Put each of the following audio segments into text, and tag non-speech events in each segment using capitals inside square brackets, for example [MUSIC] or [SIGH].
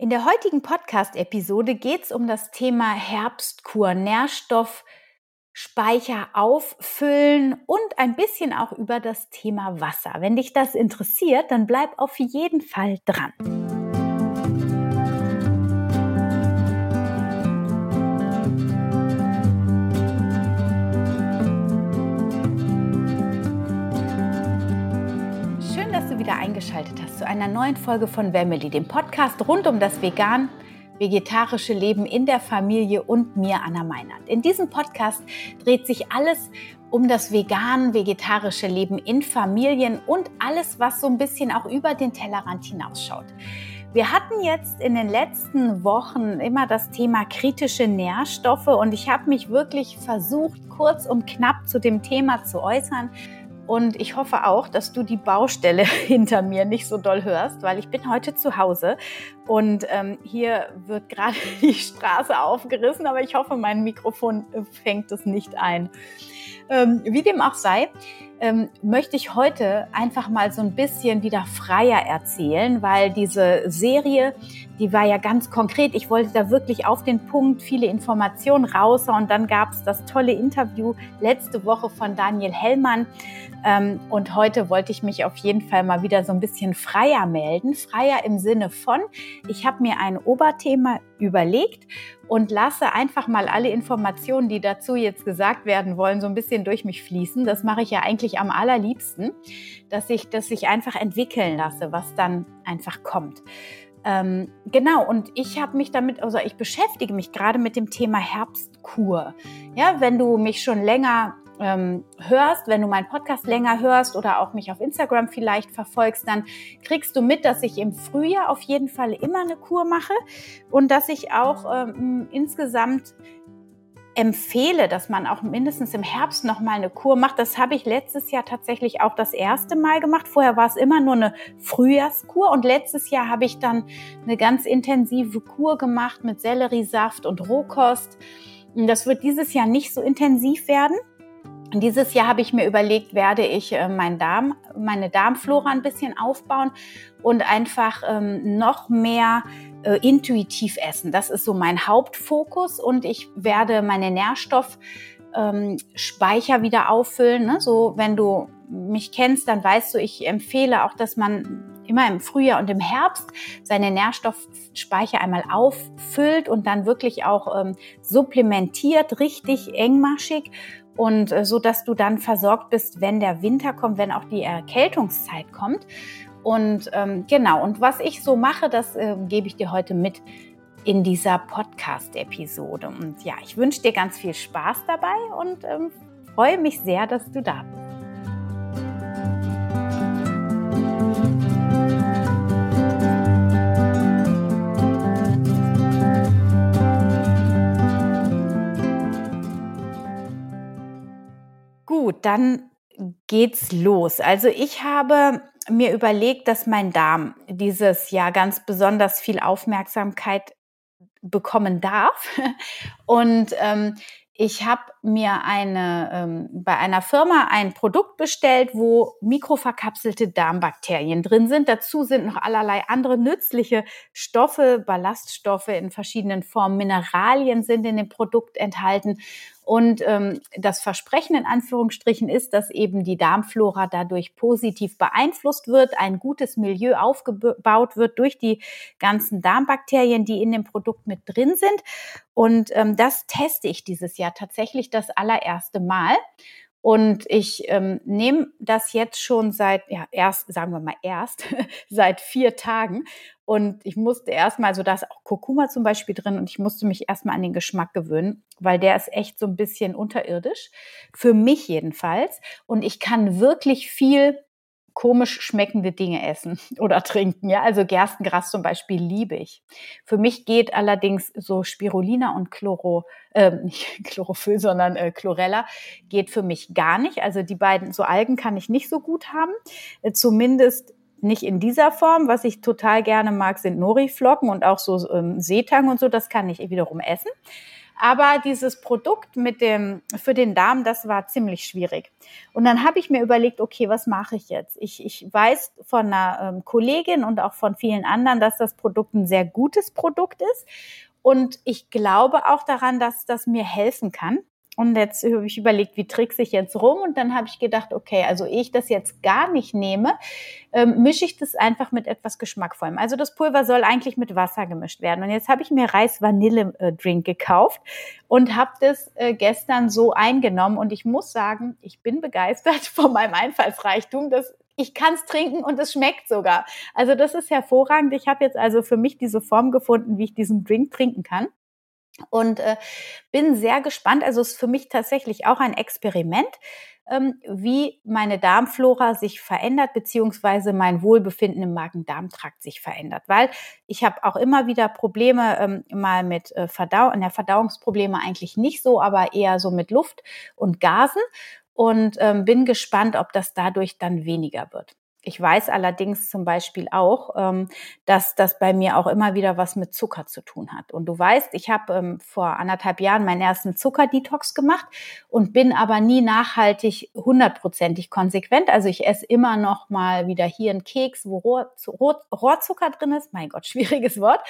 In der heutigen Podcast-Episode geht es um das Thema Herbstkur, Nährstoffspeicher auffüllen und ein bisschen auch über das Thema Wasser. Wenn dich das interessiert, dann bleib auf jeden Fall dran. Wieder eingeschaltet hast zu einer neuen Folge von Wemmeli, dem Podcast rund um das vegan vegetarische Leben in der Familie und mir, Anna Meinert. In diesem Podcast dreht sich alles um das vegan-vegetarische Leben in Familien und alles, was so ein bisschen auch über den Tellerrand hinausschaut. Wir hatten jetzt in den letzten Wochen immer das Thema kritische Nährstoffe und ich habe mich wirklich versucht, kurz und knapp zu dem Thema zu äußern. Und ich hoffe auch, dass du die Baustelle [LAUGHS] hinter mir nicht so doll hörst, weil ich bin heute zu Hause und ähm, hier wird gerade [LAUGHS] die Straße aufgerissen, aber ich hoffe, mein Mikrofon fängt es nicht ein. Ähm, wie dem auch sei, ähm, möchte ich heute einfach mal so ein bisschen wieder freier erzählen, weil diese Serie, die war ja ganz konkret. Ich wollte da wirklich auf den Punkt viele Informationen raus und dann gab es das tolle Interview letzte Woche von Daniel Hellmann ähm, und heute wollte ich mich auf jeden Fall mal wieder so ein bisschen freier melden. Freier im Sinne von, ich habe mir ein Oberthema überlegt und lasse einfach mal alle Informationen, die dazu jetzt gesagt werden wollen, so ein bisschen durch mich fließen. Das mache ich ja eigentlich am allerliebsten, dass ich, dass ich einfach entwickeln lasse, was dann einfach kommt. Ähm, genau, und ich habe mich damit, also ich beschäftige mich gerade mit dem Thema Herbstkur. Ja, wenn du mich schon länger ähm, hörst, wenn du meinen Podcast länger hörst oder auch mich auf Instagram vielleicht verfolgst, dann kriegst du mit, dass ich im Frühjahr auf jeden Fall immer eine Kur mache und dass ich auch ähm, insgesamt empfehle, dass man auch mindestens im Herbst noch mal eine Kur macht. Das habe ich letztes Jahr tatsächlich auch das erste Mal gemacht. Vorher war es immer nur eine Frühjahrskur und letztes Jahr habe ich dann eine ganz intensive Kur gemacht mit Selleriesaft und Rohkost. Das wird dieses Jahr nicht so intensiv werden. Dieses Jahr habe ich mir überlegt, werde ich äh, mein Darm, meine Darmflora ein bisschen aufbauen und einfach ähm, noch mehr äh, intuitiv essen. Das ist so mein Hauptfokus und ich werde meine Nährstoffspeicher ähm, wieder auffüllen. Ne? So, wenn du mich kennst, dann weißt du, ich empfehle auch, dass man immer im Frühjahr und im Herbst seine Nährstoffspeicher einmal auffüllt und dann wirklich auch ähm, supplementiert, richtig engmaschig und äh, so, dass du dann versorgt bist, wenn der Winter kommt, wenn auch die Erkältungszeit kommt. Und ähm, genau, und was ich so mache, das äh, gebe ich dir heute mit in dieser Podcast-Episode. Und ja, ich wünsche dir ganz viel Spaß dabei und ähm, freue mich sehr, dass du da bist. Gut, dann geht's los. Also ich habe mir überlegt, dass mein Darm dieses Jahr ganz besonders viel Aufmerksamkeit bekommen darf. [LAUGHS] Und ähm, ich habe mir eine, ähm, bei einer Firma ein Produkt bestellt, wo mikroverkapselte Darmbakterien drin sind. Dazu sind noch allerlei andere nützliche Stoffe, Ballaststoffe in verschiedenen Formen, Mineralien sind in dem Produkt enthalten. Und ähm, das Versprechen in Anführungsstrichen ist, dass eben die Darmflora dadurch positiv beeinflusst wird, ein gutes Milieu aufgebaut wird durch die ganzen Darmbakterien, die in dem Produkt mit drin sind. Und ähm, das teste ich dieses Jahr tatsächlich das allererste Mal. Und ich ähm, nehme das jetzt schon seit, ja, erst, sagen wir mal erst, [LAUGHS] seit vier Tagen. Und ich musste erstmal, so da ist auch Kurkuma zum Beispiel drin und ich musste mich erstmal an den Geschmack gewöhnen, weil der ist echt so ein bisschen unterirdisch. Für mich jedenfalls. Und ich kann wirklich viel komisch schmeckende Dinge essen [LAUGHS] oder trinken. Ja, also Gerstengras zum Beispiel liebe ich. Für mich geht allerdings so Spirulina und Chloro, äh, [LAUGHS] nicht Chlorophyll, sondern äh, Chlorella geht für mich gar nicht. Also die beiden, so Algen kann ich nicht so gut haben. Äh, zumindest nicht in dieser Form. Was ich total gerne mag, sind Nori-Flocken und auch so ähm, Seetang und so. Das kann ich wiederum essen. Aber dieses Produkt mit dem, für den Darm, das war ziemlich schwierig. Und dann habe ich mir überlegt, okay, was mache ich jetzt? Ich, ich weiß von einer ähm, Kollegin und auch von vielen anderen, dass das Produkt ein sehr gutes Produkt ist. Und ich glaube auch daran, dass das mir helfen kann. Und jetzt habe ich überlegt, wie trickse ich jetzt rum? Und dann habe ich gedacht, okay, also ehe ich das jetzt gar nicht nehme, ähm, mische ich das einfach mit etwas Geschmackvollem. Also das Pulver soll eigentlich mit Wasser gemischt werden. Und jetzt habe ich mir Reis-Vanille-Drink gekauft und habe das äh, gestern so eingenommen. Und ich muss sagen, ich bin begeistert [LAUGHS] von meinem Einfallsreichtum. Das ich kann es trinken und es schmeckt sogar. Also das ist hervorragend. Ich habe jetzt also für mich diese Form gefunden, wie ich diesen Drink trinken kann. Und äh, bin sehr gespannt. Also es ist für mich tatsächlich auch ein Experiment, ähm, wie meine Darmflora sich verändert, beziehungsweise mein Wohlbefinden im Magen-Darm-Trakt sich verändert. Weil ich habe auch immer wieder Probleme, ähm, mal mit äh, Verdau der Verdauungsprobleme eigentlich nicht so, aber eher so mit Luft und Gasen. Und ähm, bin gespannt, ob das dadurch dann weniger wird. Ich weiß allerdings zum Beispiel auch, ähm, dass das bei mir auch immer wieder was mit Zucker zu tun hat. Und du weißt, ich habe ähm, vor anderthalb Jahren meinen ersten Zuckerdetox gemacht und bin aber nie nachhaltig hundertprozentig konsequent. Also ich esse immer noch mal wieder hier einen Keks, wo Rohr, Rohr, Rohrzucker drin ist. Mein Gott, [LAUGHS] schwieriges Wort.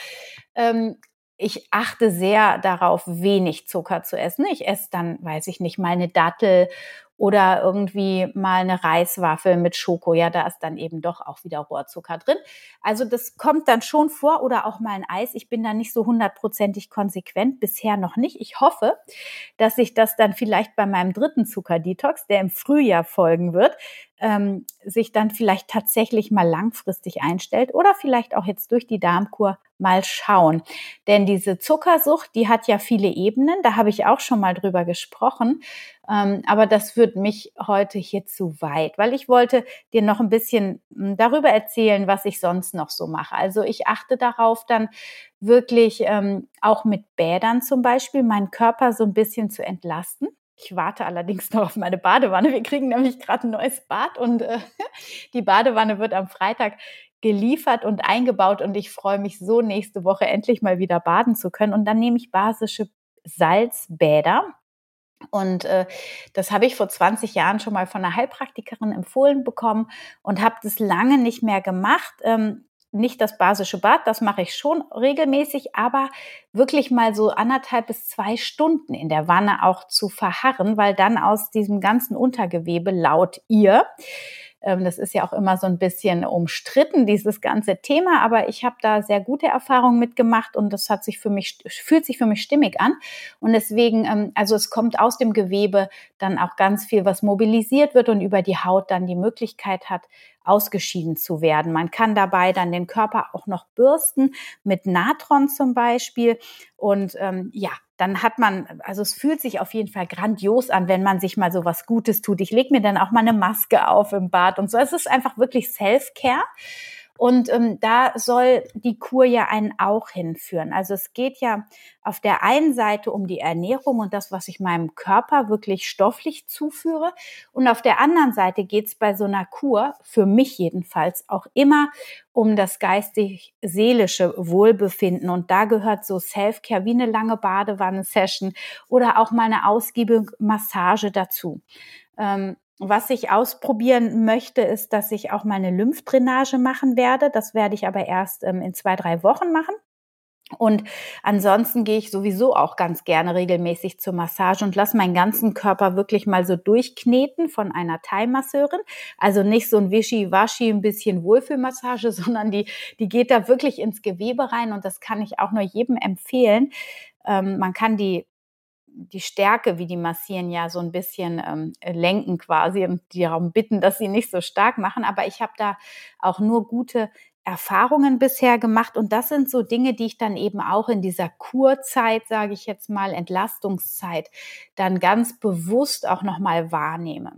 Ähm, ich achte sehr darauf, wenig Zucker zu essen. Ich esse dann, weiß ich nicht, mal eine Dattel oder irgendwie mal eine Reiswaffel mit Schoko. Ja, da ist dann eben doch auch wieder Rohrzucker drin. Also das kommt dann schon vor oder auch mal ein Eis. Ich bin da nicht so hundertprozentig konsequent, bisher noch nicht. Ich hoffe, dass sich das dann vielleicht bei meinem dritten Zuckerdetox, der im Frühjahr folgen wird, ähm, sich dann vielleicht tatsächlich mal langfristig einstellt oder vielleicht auch jetzt durch die Darmkur mal schauen. Denn diese Zuckersucht, die hat ja viele Ebenen, da habe ich auch schon mal drüber gesprochen. Ähm, aber das führt mich heute hier zu weit, weil ich wollte dir noch ein bisschen hm, darüber erzählen, was ich sonst noch so mache. Also ich achte darauf dann wirklich ähm, auch mit Bädern zum Beispiel, meinen Körper so ein bisschen zu entlasten. Ich warte allerdings noch auf meine Badewanne. Wir kriegen nämlich gerade ein neues Bad und äh, [LAUGHS] die Badewanne wird am Freitag geliefert und eingebaut und ich freue mich so nächste Woche endlich mal wieder baden zu können. Und dann nehme ich basische Salzbäder. Und äh, das habe ich vor 20 Jahren schon mal von einer Heilpraktikerin empfohlen bekommen und habe das lange nicht mehr gemacht. Ähm, nicht das basische Bad, das mache ich schon regelmäßig, aber wirklich mal so anderthalb bis zwei Stunden in der Wanne auch zu verharren, weil dann aus diesem ganzen Untergewebe laut ihr das ist ja auch immer so ein bisschen umstritten, dieses ganze Thema, aber ich habe da sehr gute Erfahrungen mitgemacht und das hat sich für mich, fühlt sich für mich stimmig an. Und deswegen, ähm, also es kommt aus dem Gewebe dann auch ganz viel, was mobilisiert wird und über die Haut dann die Möglichkeit hat, ausgeschieden zu werden. Man kann dabei dann den Körper auch noch bürsten mit Natron zum Beispiel. Und ähm, ja, dann hat man, also es fühlt sich auf jeden Fall grandios an, wenn man sich mal so was Gutes tut. Ich lege mir dann auch mal eine Maske auf im Bad und so. Es ist einfach wirklich Self-Care. Und ähm, da soll die Kur ja einen auch hinführen. Also es geht ja auf der einen Seite um die Ernährung und das, was ich meinem Körper wirklich stofflich zuführe. Und auf der anderen Seite geht es bei so einer Kur, für mich jedenfalls, auch immer um das geistig-seelische Wohlbefinden. Und da gehört so Self-Care wie eine lange Badewanne-Session oder auch mal eine ausgiebige Massage dazu. Ähm, was ich ausprobieren möchte, ist, dass ich auch meine Lymphdrainage machen werde. Das werde ich aber erst ähm, in zwei, drei Wochen machen. Und ansonsten gehe ich sowieso auch ganz gerne regelmäßig zur Massage und lasse meinen ganzen Körper wirklich mal so durchkneten von einer Thai-Masseurin. Also nicht so ein Wischi-Waschi, ein bisschen Wohlfühlmassage, [LAUGHS] sondern die, die geht da wirklich ins Gewebe rein und das kann ich auch nur jedem empfehlen. Ähm, man kann die die Stärke, wie die massieren, ja so ein bisschen ähm, lenken quasi und die darum bitten, dass sie nicht so stark machen. Aber ich habe da auch nur gute Erfahrungen bisher gemacht und das sind so Dinge, die ich dann eben auch in dieser Kurzeit, sage ich jetzt mal, Entlastungszeit, dann ganz bewusst auch noch mal wahrnehme.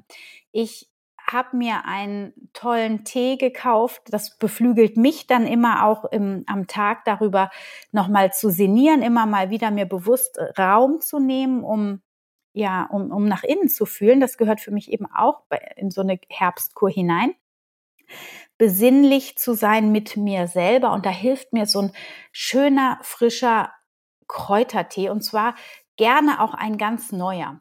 Ich habe mir einen tollen Tee gekauft. Das beflügelt mich dann immer auch im, am Tag darüber nochmal zu sinnieren, immer mal wieder mir bewusst Raum zu nehmen, um ja, um, um nach innen zu fühlen. Das gehört für mich eben auch in so eine Herbstkur hinein. Besinnlich zu sein mit mir selber und da hilft mir so ein schöner, frischer Kräutertee und zwar gerne auch ein ganz neuer.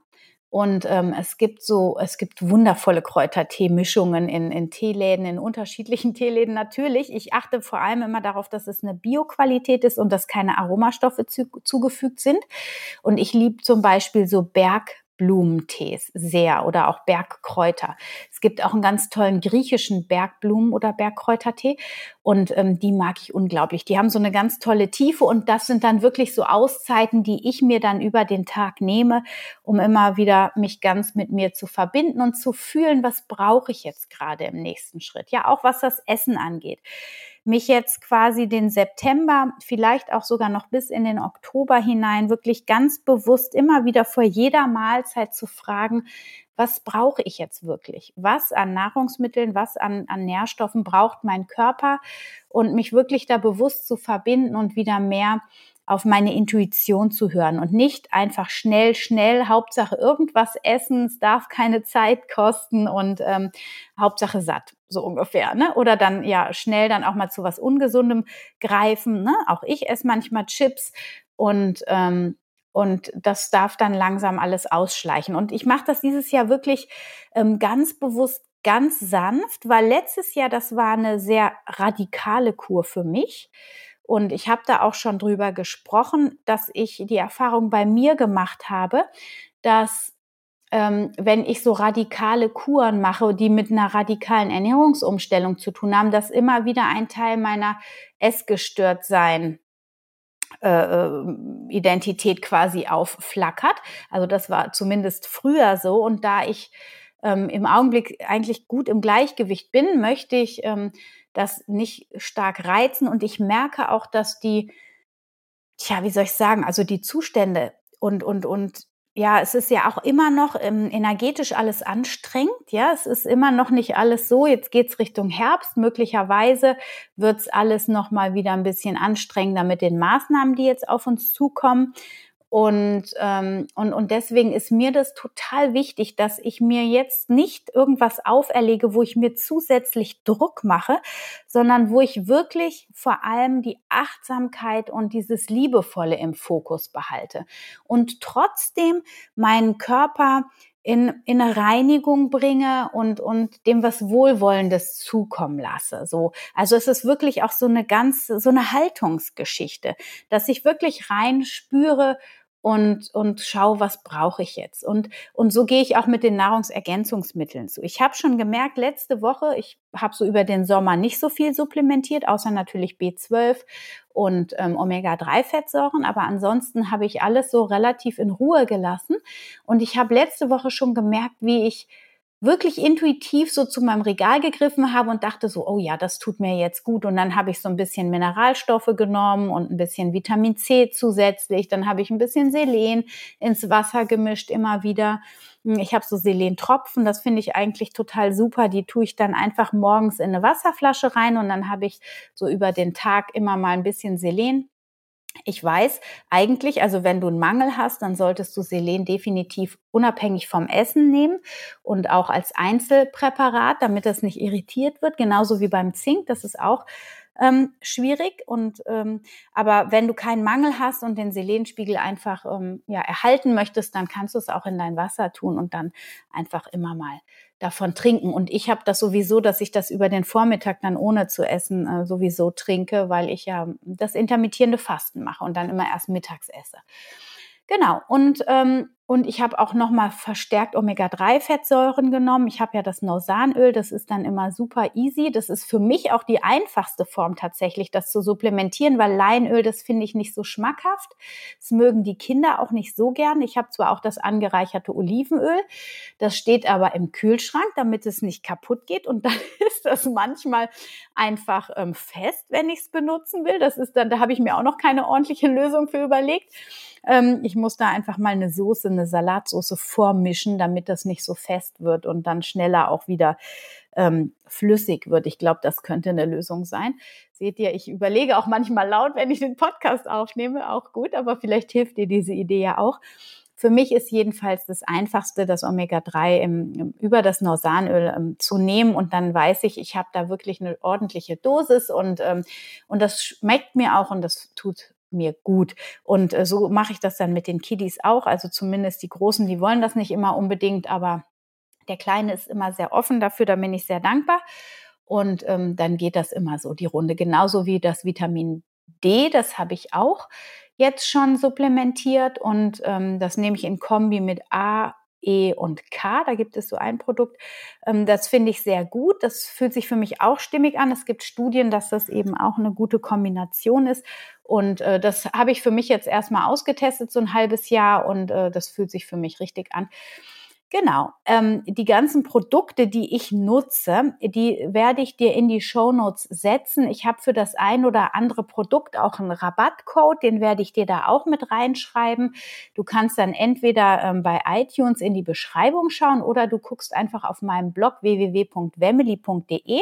Und ähm, es gibt so, es gibt wundervolle Kräutertee-Mischungen in, in Teeläden, in unterschiedlichen [LAUGHS] Teeläden natürlich. Ich achte vor allem immer darauf, dass es eine Bioqualität ist und dass keine Aromastoffe zu, zugefügt sind. Und ich liebe zum Beispiel so Berg Blumentees sehr oder auch Bergkräuter. Es gibt auch einen ganz tollen griechischen Bergblumen- oder Bergkräutertee und ähm, die mag ich unglaublich. Die haben so eine ganz tolle Tiefe und das sind dann wirklich so Auszeiten, die ich mir dann über den Tag nehme, um immer wieder mich ganz mit mir zu verbinden und zu fühlen, was brauche ich jetzt gerade im nächsten Schritt. Ja, auch was das Essen angeht mich jetzt quasi den September, vielleicht auch sogar noch bis in den Oktober hinein, wirklich ganz bewusst immer wieder vor jeder Mahlzeit zu fragen, was brauche ich jetzt wirklich? Was an Nahrungsmitteln, was an, an Nährstoffen braucht mein Körper? Und mich wirklich da bewusst zu verbinden und wieder mehr auf meine Intuition zu hören und nicht einfach schnell, schnell, Hauptsache irgendwas essen, es darf keine Zeit kosten und ähm, Hauptsache satt, so ungefähr. Ne? Oder dann ja schnell dann auch mal zu was Ungesundem greifen. Ne? Auch ich esse manchmal Chips und ähm, und das darf dann langsam alles ausschleichen. Und ich mache das dieses Jahr wirklich ähm, ganz bewusst ganz sanft, weil letztes Jahr das war eine sehr radikale Kur für mich. Und ich habe da auch schon drüber gesprochen, dass ich die Erfahrung bei mir gemacht habe, dass ähm, wenn ich so radikale Kuren mache, die mit einer radikalen Ernährungsumstellung zu tun haben, dass immer wieder ein Teil meiner Essgestörtsein äh, äh, Identität quasi aufflackert. Also das war zumindest früher so. Und da ich ähm, im Augenblick eigentlich gut im Gleichgewicht bin, möchte ich ähm, das nicht stark reizen. Und ich merke auch, dass die, tja, wie soll ich sagen, also die Zustände und, und, und ja, es ist ja auch immer noch ähm, energetisch alles anstrengend. Ja, es ist immer noch nicht alles so. Jetzt geht's Richtung Herbst. Möglicherweise wird's alles noch mal wieder ein bisschen anstrengender mit den Maßnahmen, die jetzt auf uns zukommen. Und, ähm, und, und deswegen ist mir das total wichtig, dass ich mir jetzt nicht irgendwas auferlege, wo ich mir zusätzlich Druck mache, sondern wo ich wirklich vor allem die Achtsamkeit und dieses Liebevolle im Fokus behalte. Und trotzdem meinen Körper in, in eine Reinigung bringe und, und dem was Wohlwollendes zukommen lasse. So. Also es ist wirklich auch so eine ganz, so eine Haltungsgeschichte, dass ich wirklich rein spüre, und, und schau, was brauche ich jetzt. Und, und so gehe ich auch mit den Nahrungsergänzungsmitteln zu. Ich habe schon gemerkt, letzte Woche, ich habe so über den Sommer nicht so viel supplementiert, außer natürlich B12 und ähm, Omega-3-Fettsäuren. Aber ansonsten habe ich alles so relativ in Ruhe gelassen. Und ich habe letzte Woche schon gemerkt, wie ich wirklich intuitiv so zu meinem Regal gegriffen habe und dachte so, oh ja, das tut mir jetzt gut. Und dann habe ich so ein bisschen Mineralstoffe genommen und ein bisschen Vitamin C zusätzlich. Dann habe ich ein bisschen Selen ins Wasser gemischt immer wieder. Ich habe so Selentropfen, das finde ich eigentlich total super. Die tue ich dann einfach morgens in eine Wasserflasche rein und dann habe ich so über den Tag immer mal ein bisschen Selen ich weiß eigentlich, also wenn du einen Mangel hast, dann solltest du Selen definitiv unabhängig vom Essen nehmen und auch als Einzelpräparat, damit das nicht irritiert wird, genauso wie beim Zink. Das ist auch ähm, schwierig. Und ähm, aber wenn du keinen Mangel hast und den Selenspiegel einfach ähm, ja erhalten möchtest, dann kannst du es auch in dein Wasser tun und dann einfach immer mal davon trinken. Und ich habe das sowieso, dass ich das über den Vormittag dann ohne zu essen äh, sowieso trinke, weil ich ja das intermittierende Fasten mache und dann immer erst mittags esse. Genau. Und ähm, und ich habe auch nochmal verstärkt Omega-3-Fettsäuren genommen. Ich habe ja das Norsanöl, das ist dann immer super easy. Das ist für mich auch die einfachste Form tatsächlich, das zu supplementieren, weil Leinöl, das finde ich nicht so schmackhaft. Das mögen die Kinder auch nicht so gern. Ich habe zwar auch das angereicherte Olivenöl, das steht aber im Kühlschrank, damit es nicht kaputt geht. Und [LAUGHS] dann ist das manchmal einfach ähm, fest, wenn ich es benutzen will. Das ist dann, da habe ich mir auch noch keine ordentliche Lösung für überlegt. Ähm, ich muss da einfach mal eine Soße, eine Salatsauce vormischen, damit das nicht so fest wird und dann schneller auch wieder ähm, flüssig wird. Ich glaube, das könnte eine Lösung sein. Seht ihr, ich überlege auch manchmal laut, wenn ich den Podcast aufnehme, auch gut, aber vielleicht hilft dir diese Idee ja auch. Für mich ist jedenfalls das Einfachste, das Omega-3 im, im, über das Norsanöl ähm, zu nehmen und dann weiß ich, ich habe da wirklich eine ordentliche Dosis und, ähm, und das schmeckt mir auch und das tut mir gut. Und äh, so mache ich das dann mit den Kiddies auch. Also zumindest die Großen, die wollen das nicht immer unbedingt, aber der Kleine ist immer sehr offen dafür, da bin ich sehr dankbar. Und ähm, dann geht das immer so die Runde. Genauso wie das Vitamin D, das habe ich auch jetzt schon supplementiert und ähm, das nehme ich in Kombi mit A, E und K. Da gibt es so ein Produkt. Ähm, das finde ich sehr gut. Das fühlt sich für mich auch stimmig an. Es gibt Studien, dass das eben auch eine gute Kombination ist. Und äh, das habe ich für mich jetzt erstmal ausgetestet, so ein halbes Jahr. Und äh, das fühlt sich für mich richtig an. Genau. Ähm, die ganzen Produkte, die ich nutze, die werde ich dir in die Show Notes setzen. Ich habe für das ein oder andere Produkt auch einen Rabattcode, den werde ich dir da auch mit reinschreiben. Du kannst dann entweder ähm, bei iTunes in die Beschreibung schauen oder du guckst einfach auf meinem Blog www.wemily.de.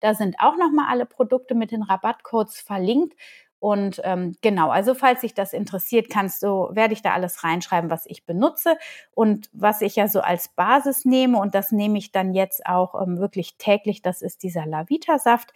Da sind auch nochmal alle Produkte mit den Rabattcodes verlinkt. Und ähm, genau, also falls sich das interessiert, kannst du, werde ich da alles reinschreiben, was ich benutze und was ich ja so als Basis nehme. Und das nehme ich dann jetzt auch ähm, wirklich täglich. Das ist dieser Lavita-Saft,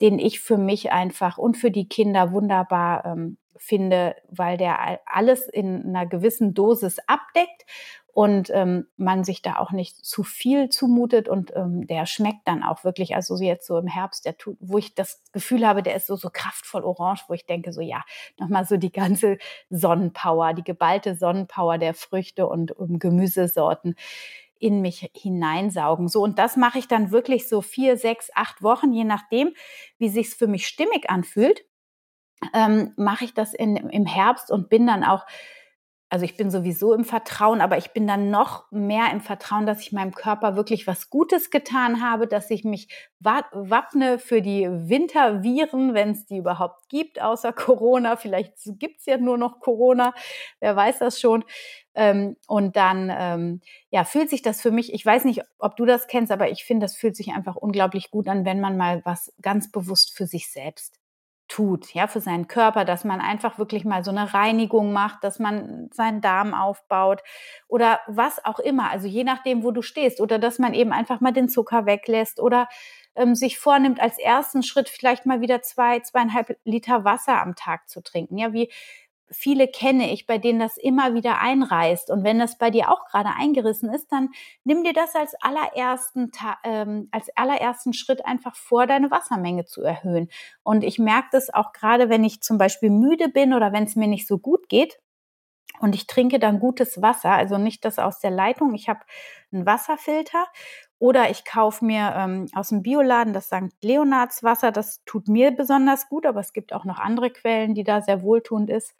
den ich für mich einfach und für die Kinder wunderbar ähm, finde, weil der alles in einer gewissen Dosis abdeckt und ähm, man sich da auch nicht zu viel zumutet und ähm, der schmeckt dann auch wirklich, also jetzt so im Herbst, der tut, wo ich das Gefühl habe, der ist so, so kraftvoll orange, wo ich denke, so ja, nochmal so die ganze Sonnenpower, die geballte Sonnenpower der Früchte und um Gemüsesorten in mich hineinsaugen. So, und das mache ich dann wirklich so vier, sechs, acht Wochen, je nachdem, wie sich's für mich stimmig anfühlt, ähm, mache ich das in, im Herbst und bin dann auch also ich bin sowieso im Vertrauen, aber ich bin dann noch mehr im Vertrauen, dass ich meinem Körper wirklich was Gutes getan habe, dass ich mich wappne für die Winterviren, wenn es die überhaupt gibt, außer [LAUGHS] Corona. Vielleicht gibt's ja nur noch Corona, wer weiß das schon. Ähm, und dann ähm, ja, fühlt sich das für mich, ich weiß nicht, ob du das kennst, aber ich finde, das fühlt sich einfach unglaublich gut an, wenn man mal was ganz bewusst für sich selbst tut, ja, für seinen Körper, dass man einfach wirklich mal so eine Reinigung macht, dass man seinen Darm aufbaut oder was auch immer, also je nachdem, wo du stehst oder dass man eben einfach mal den Zucker weglässt oder ähm, sich vornimmt, als ersten Schritt vielleicht mal wieder zwei, zweieinhalb Liter Wasser am Tag zu trinken, ja, wie viele kenne ich, bei denen das immer wieder einreißt. Und wenn das bei dir auch gerade eingerissen ist, dann nimm dir das als allerersten, ähm, als allerersten Schritt einfach vor, deine Wassermenge zu erhöhen. Und ich merke das auch gerade, wenn ich zum Beispiel müde bin oder wenn es mir nicht so gut geht. Und ich trinke dann gutes Wasser, also nicht das aus der Leitung. Ich habe einen Wasserfilter oder ich kaufe mir ähm, aus dem Bioladen das St. Leonards Wasser. Das tut mir besonders gut, aber es gibt auch noch andere Quellen, die da sehr wohltuend ist,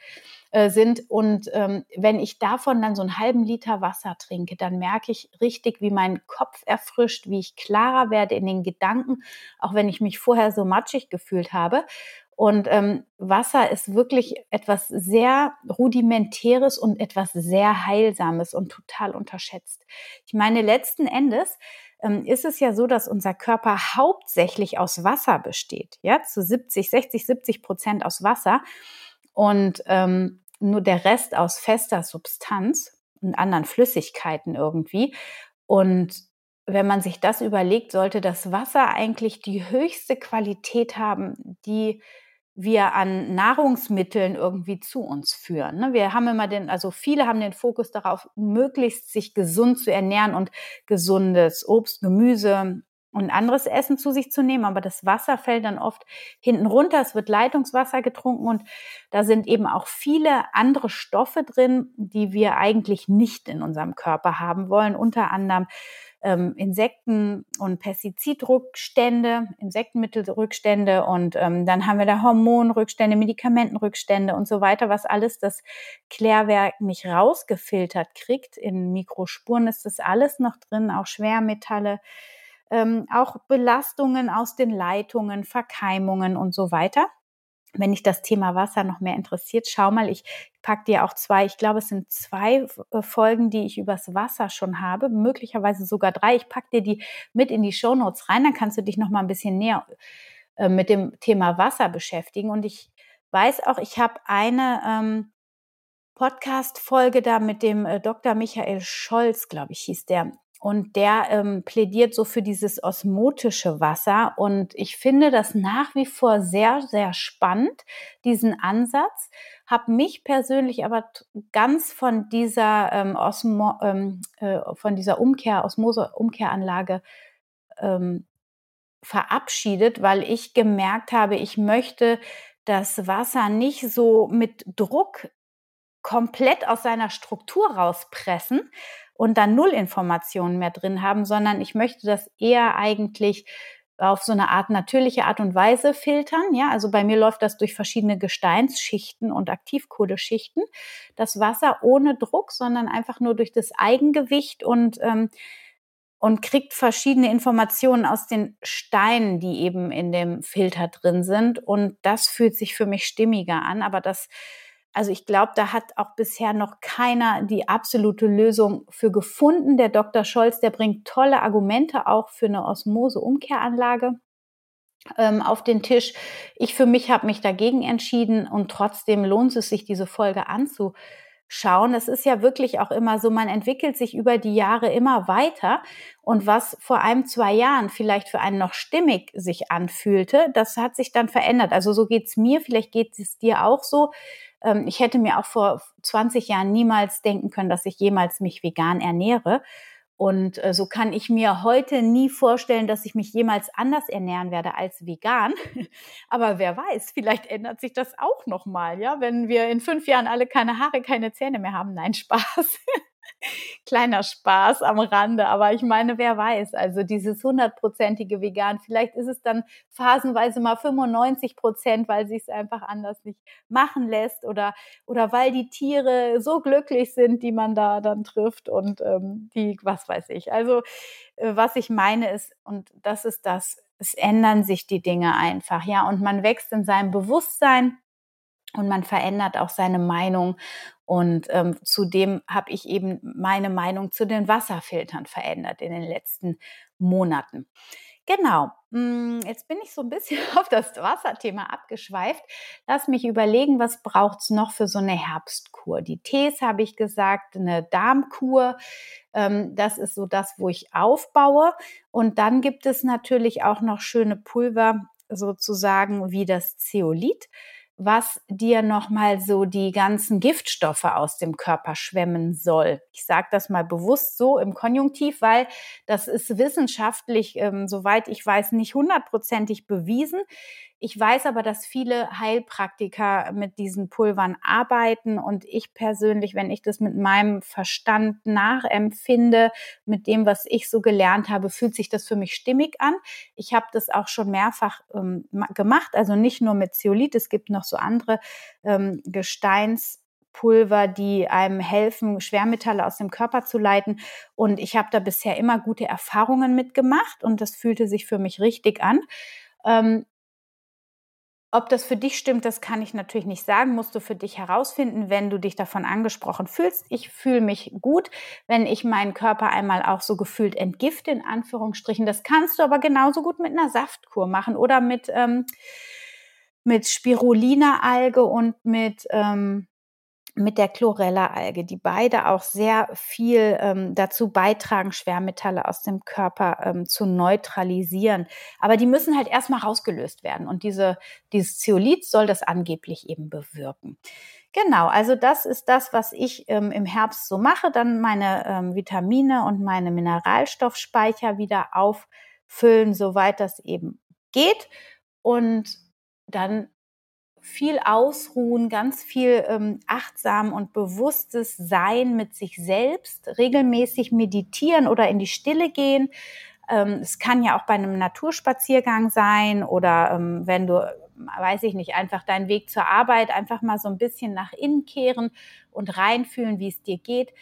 äh, sind. Und ähm, wenn ich davon dann so einen halben Liter Wasser trinke, dann merke ich richtig, wie mein Kopf erfrischt, wie ich klarer werde in den Gedanken, auch wenn ich mich vorher so matschig gefühlt habe. Und ähm, Wasser ist wirklich etwas sehr rudimentäres und etwas sehr heilsames und total unterschätzt. Ich meine, letzten Endes ist es ja so, dass unser Körper hauptsächlich aus Wasser besteht, ja, zu 70, 60, 70 Prozent aus Wasser und ähm, nur der Rest aus fester Substanz und anderen Flüssigkeiten irgendwie. Und wenn man sich das überlegt, sollte das Wasser eigentlich die höchste Qualität haben, die wir an Nahrungsmitteln irgendwie zu uns führen. Ne? Wir haben immer den, also viele haben den Fokus darauf, möglichst sich gesund zu ernähren und gesundes Obst, Gemüse und anderes Essen zu sich zu nehmen. Aber das Wasser fällt dann oft hinten runter. Es wird Leitungswasser getrunken und da sind eben auch viele andere Stoffe drin, die wir eigentlich nicht in unserem Körper haben wollen. Unter anderem ähm, Insekten- und Pestizidrückstände, Insektenmittelrückstände und ähm, dann haben wir da Hormonrückstände, Medikamentenrückstände und so weiter, was alles das Klärwerk nicht rausgefiltert kriegt. In Mikrospuren ist das alles noch drin, auch Schwermetalle, ähm, auch Belastungen aus den Leitungen, Verkeimungen und so weiter wenn dich das Thema Wasser noch mehr interessiert, schau mal, ich pack dir auch zwei, ich glaube, es sind zwei äh, Folgen, die ich übers Wasser schon habe, möglicherweise sogar drei. Ich pack dir die mit in die Show Notes rein, dann kannst du dich noch mal ein bisschen näher äh, mit dem Thema Wasser beschäftigen. Und ich weiß auch, ich habe eine ähm, Podcast-Folge da mit dem äh, Dr. Michael Scholz, glaube ich, hieß der. Und der ähm, plädiert so für dieses osmotische Wasser. Und ich finde das nach wie vor sehr, sehr spannend, diesen Ansatz. Habe mich persönlich aber ganz von dieser ähm, Osmo, ähm, äh, von dieser Umkehr, Osmose-Umkehranlage ähm, verabschiedet, weil ich gemerkt habe, ich möchte das Wasser nicht so mit Druck komplett aus seiner Struktur rauspressen, und dann null Informationen mehr drin haben, sondern ich möchte das eher eigentlich auf so eine Art natürliche Art und Weise filtern. Ja, also bei mir läuft das durch verschiedene Gesteinsschichten und Aktivkohleschichten. Das Wasser ohne Druck, sondern einfach nur durch das Eigengewicht und ähm, und kriegt verschiedene Informationen aus den Steinen, die eben in dem Filter drin sind. Und das fühlt sich für mich stimmiger an. Aber das also ich glaube, da hat auch bisher noch keiner die absolute Lösung für gefunden. Der Dr. Scholz, der bringt tolle Argumente auch für eine Osmose-Umkehranlage ähm, auf den Tisch. Ich für mich habe mich dagegen entschieden und trotzdem lohnt es sich, diese Folge anzuschauen. Es ist ja wirklich auch immer so, man entwickelt sich über die Jahre immer weiter und was vor einem, zwei Jahren vielleicht für einen noch stimmig sich anfühlte, das hat sich dann verändert. Also so geht's mir, vielleicht geht es dir auch so ähm, ich hätte mir auch vor 20 Jahren niemals denken können, dass ich jemals mich vegan ernähre. Und äh, so kann ich mir heute nie vorstellen, dass ich mich jemals anders ernähren werde als vegan. [LAUGHS] Aber wer weiß, vielleicht ändert sich das auch noch mal, ja, wenn wir in fünf Jahren alle keine Haare, keine Zähne mehr haben. Nein, Spaß. [LAUGHS] Kleiner Spaß am Rande, aber ich meine, wer weiß, also dieses hundertprozentige Vegan, vielleicht ist es dann phasenweise mal 95 Prozent, weil sie es einfach anders nicht machen lässt oder, oder weil die Tiere so glücklich sind, die man da dann trifft und ähm, die, was weiß ich. Also äh, was ich meine ist, und das ist das, es ändern sich die Dinge einfach, ja, und man wächst in seinem Bewusstsein und man verändert auch seine Meinung. Und ähm, zudem habe ich eben meine Meinung zu den Wasserfiltern verändert in den letzten Monaten. Genau, hm, jetzt bin ich so ein bisschen [LAUGHS] auf das Wasserthema abgeschweift. Lass mich überlegen, was braucht's noch für so eine Herbstkur? Die Tees habe ich gesagt, eine Darmkur. Ähm, das ist so das, wo ich aufbaue. Und dann gibt es natürlich auch noch schöne Pulver, sozusagen wie das Zeolit was dir nochmal so die ganzen Giftstoffe aus dem Körper schwemmen soll. Ich sage das mal bewusst so im Konjunktiv, weil das ist wissenschaftlich, ähm, soweit ich weiß, nicht hundertprozentig bewiesen. Ich weiß aber, dass viele Heilpraktiker mit diesen Pulvern arbeiten und ich persönlich, wenn ich das mit meinem Verstand nachempfinde, mit dem, was ich so gelernt habe, fühlt sich das für mich stimmig an. Ich habe das auch schon mehrfach ähm, gemacht, also nicht nur mit Zeolit, es gibt noch so andere ähm, Gesteins Pulver, die einem helfen, Schwermetalle aus dem Körper zu leiten. Und ich habe da bisher immer gute Erfahrungen mitgemacht und das fühlte sich für mich richtig an. Ähm, ob das für dich stimmt, das kann ich natürlich nicht sagen, musst du für dich herausfinden, wenn du dich davon angesprochen fühlst. Ich fühle mich gut, wenn ich meinen Körper einmal auch so gefühlt entgifte, in Anführungsstrichen. Das kannst du aber genauso gut mit einer Saftkur machen oder mit, ähm, mit Spirulina-Alge und mit ähm, mit der Chlorella-Alge, die beide auch sehr viel ähm, dazu beitragen, Schwermetalle aus dem Körper ähm, zu neutralisieren. Aber die müssen halt erstmal rausgelöst werden. Und diese, dieses Zeolit soll das angeblich eben bewirken. Genau, also das ist das, was ich ähm, im Herbst so mache. Dann meine ähm, Vitamine und meine Mineralstoffspeicher wieder auffüllen, soweit das eben geht. Und dann viel Ausruhen, ganz viel ähm, achtsam und bewusstes Sein mit sich selbst, regelmäßig meditieren oder in die Stille gehen. Ähm, es kann ja auch bei einem Naturspaziergang sein oder ähm, wenn du, weiß ich nicht, einfach deinen Weg zur Arbeit einfach mal so ein bisschen nach innen kehren und reinfühlen, wie es dir geht.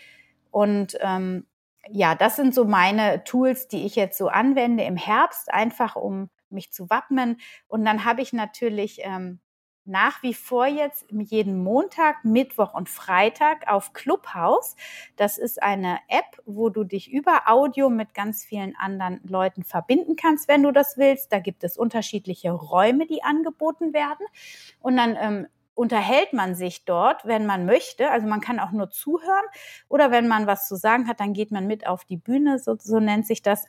Und ähm, ja, das sind so meine Tools, die ich jetzt so anwende im Herbst, einfach um mich zu wappnen. Und dann habe ich natürlich ähm, nach wie vor jetzt jeden Montag, Mittwoch und Freitag auf Clubhouse. Das ist eine App, wo du dich über Audio mit ganz vielen anderen Leuten verbinden kannst, wenn du das willst. Da gibt es unterschiedliche Räume, die angeboten werden. Und dann ähm, unterhält man sich dort, wenn man möchte. Also man kann auch nur zuhören oder wenn man was zu sagen hat, dann geht man mit auf die Bühne, so, so nennt sich das,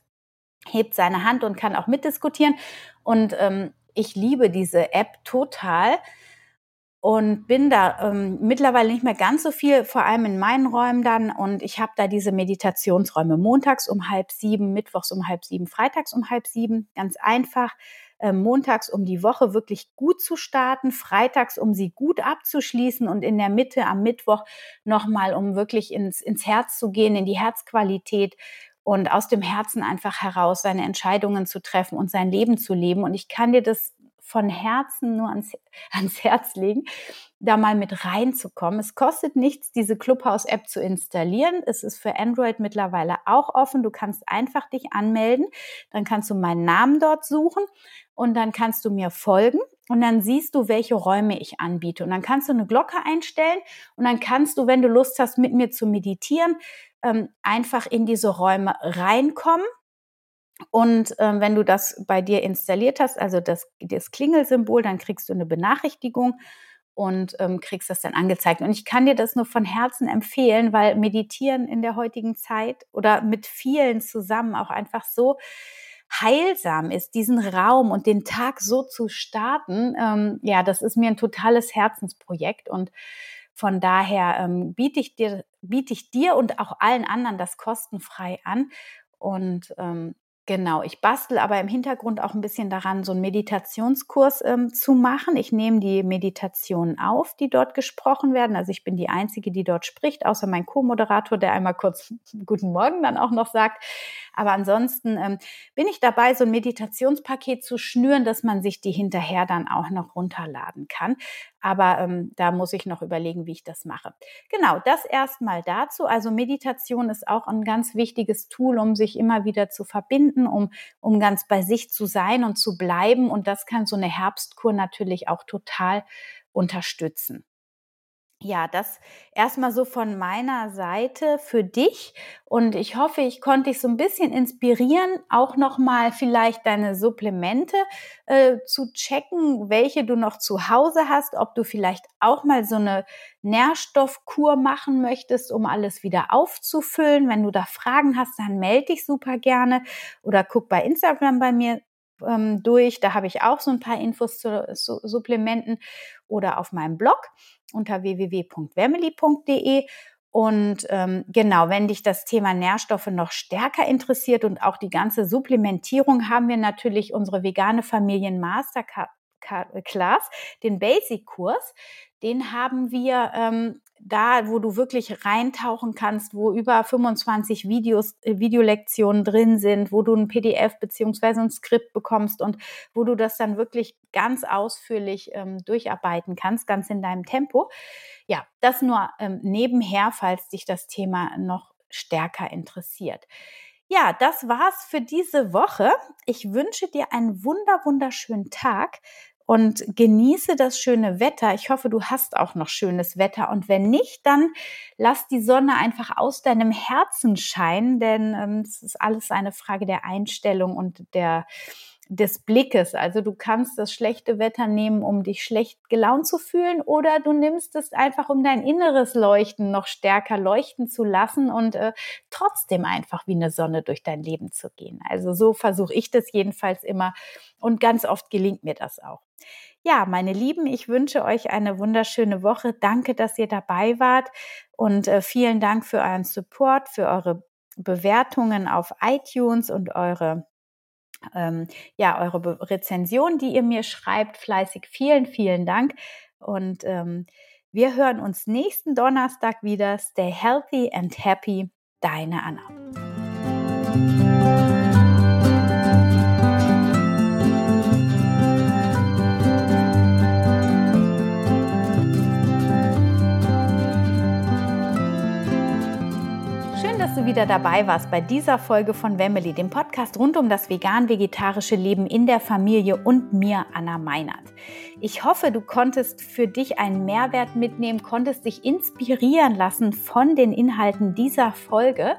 hebt seine Hand und kann auch mitdiskutieren. Und ähm, ich liebe diese App total und bin da ähm, mittlerweile nicht mehr ganz so viel, vor allem in meinen Räumen dann. Und ich habe da diese Meditationsräume montags um halb sieben, mittwochs um halb sieben, freitags um halb sieben. Ganz einfach. Äh, montags, um die Woche wirklich gut zu starten, freitags, um sie gut abzuschließen und in der Mitte am Mittwoch nochmal, um wirklich ins, ins Herz zu gehen, in die Herzqualität und aus dem Herzen einfach heraus seine Entscheidungen zu treffen und sein Leben zu leben. Und ich kann dir das von Herzen nur ans, [LAUGHS] ans Herz legen, da mal mit reinzukommen. Es kostet nichts, diese Clubhouse-App zu installieren. Es ist für Android mittlerweile auch offen. Du kannst einfach dich anmelden. Dann kannst du meinen Namen dort suchen und dann kannst du mir folgen und dann siehst du, welche Räume ich anbiete. Und dann kannst du eine Glocke einstellen und dann kannst du, wenn du Lust hast, mit mir zu meditieren, ähm, einfach in diese Räume reinkommen und ähm, wenn du das bei dir installiert hast, also das, das Klingelsymbol, dann kriegst du eine Benachrichtigung und ähm, kriegst das dann angezeigt. Und ich kann dir das nur von Herzen empfehlen, weil Meditieren in der heutigen Zeit oder mit vielen zusammen auch einfach so heilsam ist, diesen Raum und den Tag so zu starten. Ähm, ja, das ist mir ein totales Herzensprojekt und von daher ähm, biete ich dir, biete ich dir und auch allen anderen das kostenfrei an. Und ähm, Genau, ich bastel aber im Hintergrund auch ein bisschen daran, so einen Meditationskurs ähm, zu machen. Ich nehme die Meditationen auf, die dort gesprochen werden. Also ich bin die Einzige, die dort spricht, außer mein Co-Moderator, der einmal kurz [LAUGHS] Guten Morgen dann auch noch sagt. Aber ansonsten ähm, bin ich dabei, so ein Meditationspaket zu schnüren, dass man sich die hinterher dann auch noch runterladen kann. Aber ähm, da muss ich noch überlegen, wie ich das mache. Genau, das erstmal dazu. Also Meditation ist auch ein ganz wichtiges Tool, um sich immer wieder zu verbinden, um, um ganz bei sich zu sein und zu bleiben. Und das kann so eine Herbstkur natürlich auch total unterstützen ja, das erstmal so von meiner Seite für dich und ich hoffe, ich konnte dich so ein bisschen inspirieren, auch nochmal vielleicht deine Supplemente äh, zu checken, welche du noch zu Hause hast, ob du vielleicht auch mal so eine Nährstoffkur machen möchtest, um alles wieder aufzufüllen. Wenn du da Fragen hast, dann melde dich super gerne oder guck bei Instagram bei mir ähm, durch. Da habe ich auch so ein paar Infos zu, zu Supplementen oder auf meinem Blog unter www.wemily.de. Und ähm, genau, wenn dich das Thema Nährstoffe noch stärker interessiert und auch die ganze Supplementierung, haben wir natürlich unsere vegane Familien Masterclass, den Basic-Kurs. Den haben wir ähm, da, wo du wirklich reintauchen kannst, wo über 25 Videos, äh, Videolektionen drin sind, wo du ein PDF beziehungsweise ein Skript bekommst und wo du das dann wirklich ganz ausführlich ähm, durcharbeiten kannst, ganz in deinem Tempo. Ja, das nur ähm, nebenher, falls dich das Thema noch stärker interessiert. Ja, das war's für diese Woche. Ich wünsche dir einen wunder wunderschönen Tag und genieße das schöne Wetter. Ich hoffe, du hast auch noch schönes Wetter. Und wenn nicht, dann lass die Sonne einfach aus deinem Herzen scheinen, denn ähm, es ist alles eine Frage der Einstellung und der des Blickes. Also du kannst das schlechte Wetter nehmen, um dich schlecht gelaunt zu fühlen, oder du nimmst es einfach, um dein inneres Leuchten noch stärker leuchten zu lassen und äh, trotzdem einfach wie eine Sonne durch dein Leben zu gehen. Also so versuche ich das jedenfalls immer und ganz oft gelingt mir das auch. Ja, meine Lieben, ich wünsche euch eine wunderschöne Woche. Danke, dass ihr dabei wart und äh, vielen Dank für euren Support, für eure Bewertungen auf iTunes und eure ähm, ja, eure Be Rezension, die ihr mir schreibt, fleißig. Vielen, vielen Dank. Und ähm, wir hören uns nächsten Donnerstag wieder. Stay healthy and happy. Deine Anna. Wieder dabei warst bei dieser Folge von Wemmeli, dem Podcast rund um das vegan-vegetarische Leben in der Familie und mir, Anna Meinert. Ich hoffe, du konntest für dich einen Mehrwert mitnehmen, konntest dich inspirieren lassen von den Inhalten dieser Folge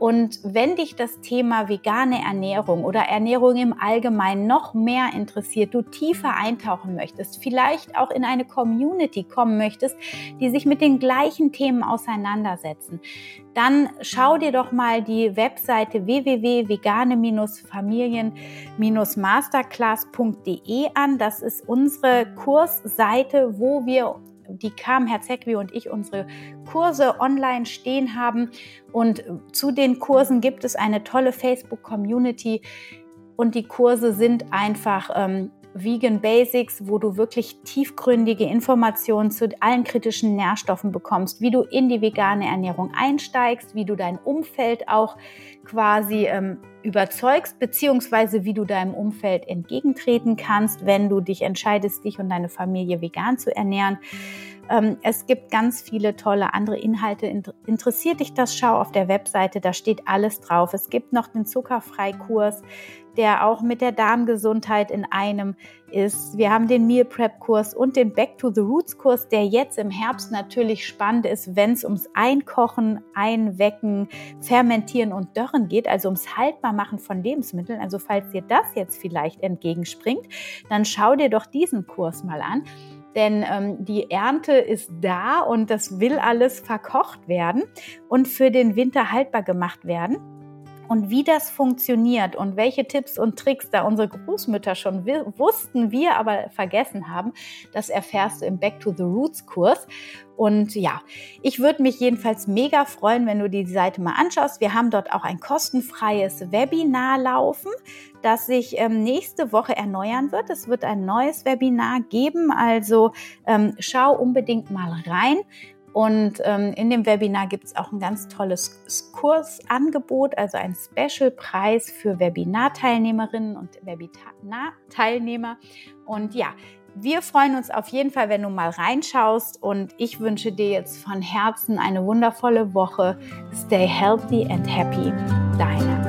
Und wenn dich das Thema vegane Ernährung oder Ernährung im Allgemeinen noch mehr interessiert, du tiefer eintauchen möchtest, vielleicht auch in eine Community kommen möchtest, die sich mit den gleichen Themen auseinandersetzen, dann schau dir doch mal die Webseite www.vegane-familien-masterclass.de an. Das ist unsere Kursseite, wo wir die Kam, Herr Zekwi und ich unsere Kurse online stehen haben. Und zu den Kursen gibt es eine tolle Facebook-Community. Und die Kurse sind einfach ähm, Vegan Basics, wo du wirklich tiefgründige Informationen zu allen kritischen Nährstoffen bekommst, wie du in die vegane Ernährung einsteigst, wie du dein Umfeld auch quasi ähm, überzeugst, beziehungsweise wie du deinem Umfeld entgegentreten kannst, wenn du dich entscheidest, dich und deine Familie vegan zu ernähren. Ähm, es gibt ganz viele tolle andere Inhalte. Interessiert dich das? Schau auf der Webseite, da steht alles drauf. Es gibt noch den Zuckerfreikurs, der auch mit der Darmgesundheit in einem ist. Wir haben den Meal Prep Kurs und den Back to the Roots Kurs, der jetzt im Herbst natürlich spannend ist, wenn es ums Einkochen, Einwecken, Fermentieren und Dörren geht, also ums Haltbarmachen von Lebensmitteln. Also falls dir das jetzt vielleicht entgegenspringt, dann schau dir doch diesen Kurs mal an denn ähm, die Ernte ist da und das will alles verkocht werden und für den Winter haltbar gemacht werden. Und wie das funktioniert und welche Tipps und Tricks da unsere Großmütter schon wussten, wir aber vergessen haben, das erfährst du im Back to the Roots Kurs. Und ja, ich würde mich jedenfalls mega freuen, wenn du die Seite mal anschaust. Wir haben dort auch ein kostenfreies Webinar laufen, das sich ähm, nächste Woche erneuern wird. Es wird ein neues Webinar geben, also ähm, schau unbedingt mal rein. Und ähm, in dem Webinar gibt es auch ein ganz tolles Kursangebot, also ein Special-Preis für Webinarteilnehmerinnen und Webinarteilnehmer. Und ja, wir freuen uns auf jeden Fall, wenn du mal reinschaust und ich wünsche dir jetzt von Herzen eine wundervolle Woche. Stay healthy and happy. Deine